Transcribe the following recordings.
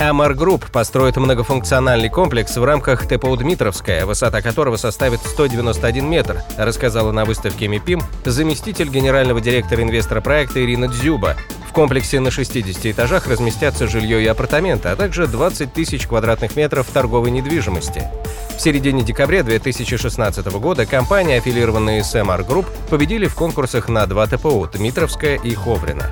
Mar Group построит многофункциональный комплекс в рамках ТПУ «Дмитровская», высота которого составит 191 метр, рассказала на выставке MIPIM заместитель генерального директора инвестора проекта Ирина Дзюба. В комплексе на 60 этажах разместятся жилье и апартаменты, а также 20 тысяч квадратных метров торговой недвижимости. В середине декабря 2016 года компании, аффилированные с Mar Group, победили в конкурсах на два ТПУ – Дмитровская и Ховрино.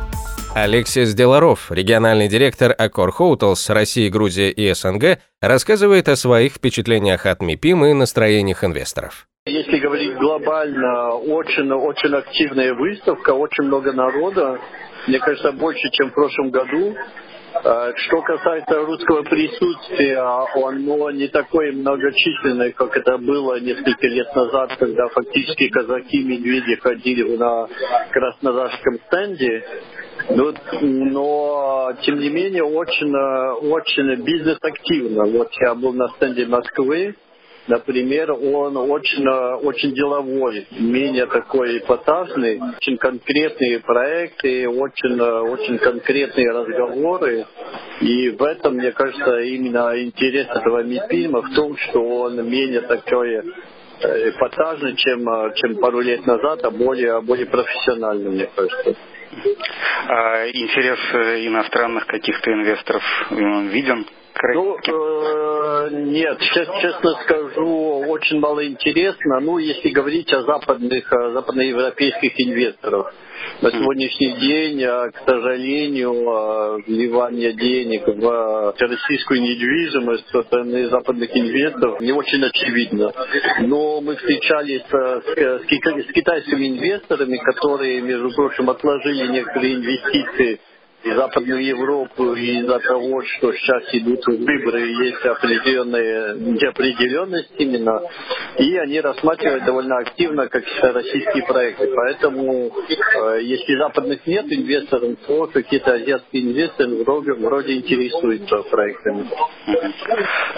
Алексис Деларофф, региональный директор AccorHotels России, Грузия и СНГ, рассказывает о своих впечатлениях от MIPIM и настроениях инвесторов. Если говорить глобально, очень, очень активная выставка, очень много народа. Мне кажется, больше, чем в прошлом году. Э, что касается русского присутствия, оно не такое многочисленное, как это было несколько лет назад, когда фактически казаки медведи ходили на краснодарском стенде. Но, но тем не менее очень, очень бизнес-активно. Вот я был на стенде Москвы, например, он очень, очень деловой, менее такой эпатажный, очень конкретные проекты, очень, очень конкретные разговоры. И в этом, мне кажется, именно интерес этого фильма в том, что он менее такой э, эпатажный, чем, чем пару лет назад, а более, более профессиональный, мне кажется. А интерес э, иностранных каких-то инвесторов виден? Ну, э, нет, честно скажу, очень мало интересно. Ну, если говорить о западных, о западноевропейских инвесторах. На сегодняшний день, а, к сожалению, а, вливание денег в российскую недвижимость со стороны западных инвесторов не очень очевидно. Но мы встречались а, с, с китайскими инвесторами, которые, между прочим, отложили некоторые инвестиции и Западную Европу из-за того, что сейчас идут выборы, есть определенная неопределенность именно, и они рассматривают довольно активно как российские проекты. Поэтому, э, если западных нет инвесторов, то какие-то азиатские инвесторы вроде, вроде интересуются проектами.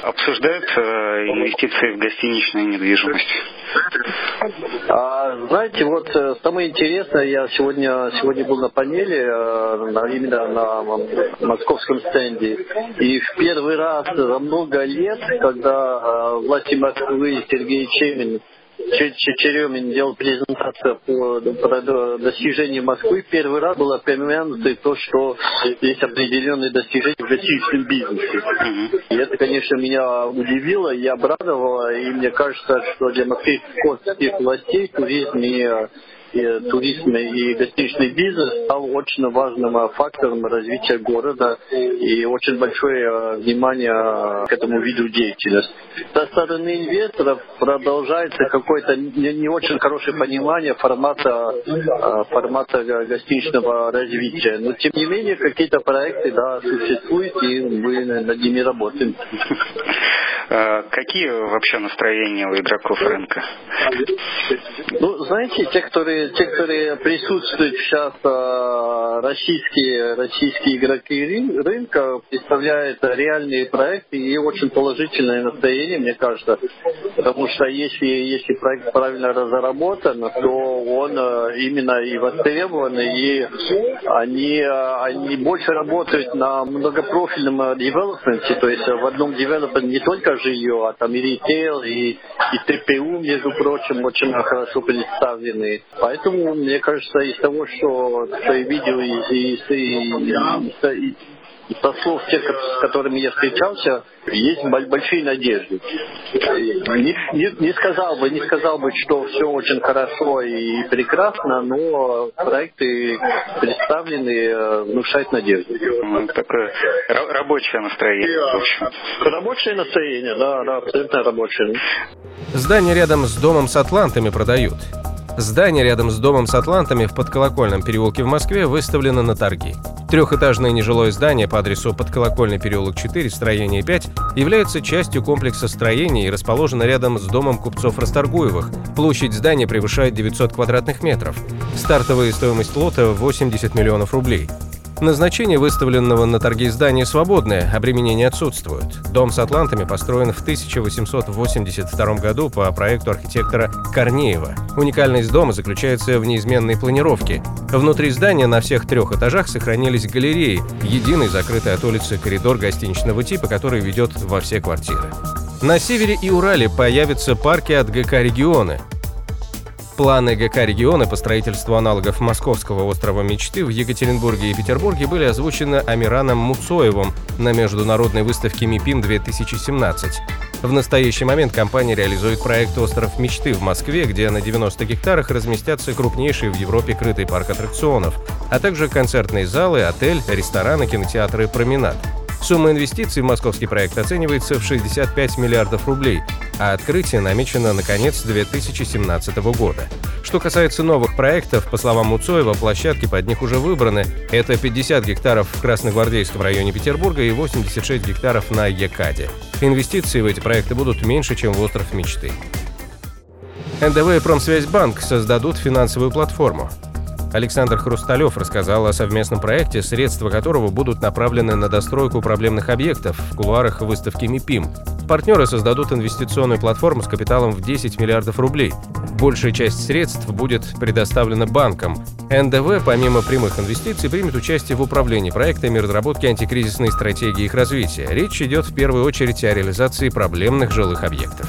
Обсуждают э, инвестиции в гостиничную недвижимость? А, знаете, вот э, самое интересное, я сегодня, сегодня был на панели, э, именно на московском стенде, и в первый раз за много лет, когда э, власти Москвы Сергей Чемин Черемин делал презентацию по, по достижениям Москвы, первый раз было упомянуто то, что есть определенные достижения в гостиничном бизнесе. И это, конечно, меня удивило и обрадовало, и мне кажется, что для московских властей туризм и и туризм и гостиничный бизнес стал очень важным фактором развития города и очень большое э, внимание к этому виду деятельности. Со стороны инвесторов продолжается какое-то не, очень хорошее понимание формата, э, формата гостиничного развития. Но тем не менее какие-то проекты да, существуют и мы над ними работаем. Э, какие вообще настроения у игроков рынка? Знаете, те, которые, те, которые присутствуют сейчас, э, российские, российские игроки рынка, представляют реальные проекты и очень положительное настроение, мне кажется. Потому что если, если проект правильно разработан, то он э, именно и востребован, и они, они больше работают на многопрофильном девелопменте, то есть в одном девелопменте не только жилье, а там и ритейл, и, и ТПУ, между прочим, очень хорошо представлены. Поэтому, мне кажется, из того, что, что я видел из, из, из, из, со слов тех, с которыми я встречался, есть большие надежды. Не, не, не сказал бы, не сказал бы, что все очень хорошо и прекрасно, но проекты представлены, э, внушают надежду. Ну, такое рабочее настроение, в общем. Рабочее настроение, да, да, абсолютно рабочее. Здание рядом с домом с атлантами продают. Здание рядом с домом с атлантами в подколокольном переулке в Москве выставлено на торги. Трехэтажное нежилое здание по адресу Подколокольный переулок 4, строение 5, является частью комплекса строений и расположено рядом с домом купцов Расторгуевых. Площадь здания превышает 900 квадратных метров. Стартовая стоимость лота – 80 миллионов рублей. Назначение выставленного на торги здания свободное, обременения отсутствуют. Дом с атлантами построен в 1882 году по проекту архитектора Корнеева. Уникальность дома заключается в неизменной планировке. Внутри здания на всех трех этажах сохранились галереи, единый закрытый от улицы коридор гостиничного типа, который ведет во все квартиры. На севере и Урале появятся парки от ГК «Регионы». Планы ГК региона по строительству аналогов Московского острова мечты в Екатеринбурге и Петербурге были озвучены Амираном Муцоевым на международной выставке МИПИМ-2017. В настоящий момент компания реализует проект «Остров мечты» в Москве, где на 90 гектарах разместятся крупнейший в Европе крытый парк аттракционов, а также концертные залы, отель, рестораны, кинотеатры «Променад». Сумма инвестиций в московский проект оценивается в 65 миллиардов рублей, а открытие намечено на конец 2017 года. Что касается новых проектов, по словам Муцоева, площадки под них уже выбраны. Это 50 гектаров в Красногвардейском районе Петербурга и 86 гектаров на Екаде. Инвестиции в эти проекты будут меньше, чем в «Остров мечты». НДВ и Промсвязьбанк создадут финансовую платформу. Александр Хрусталев рассказал о совместном проекте, средства которого будут направлены на достройку проблемных объектов в кулуарах выставки МИПИМ. Партнеры создадут инвестиционную платформу с капиталом в 10 миллиардов рублей. Большая часть средств будет предоставлена банкам. НДВ, помимо прямых инвестиций, примет участие в управлении проектами разработки антикризисной стратегии их развития. Речь идет в первую очередь о реализации проблемных жилых объектов.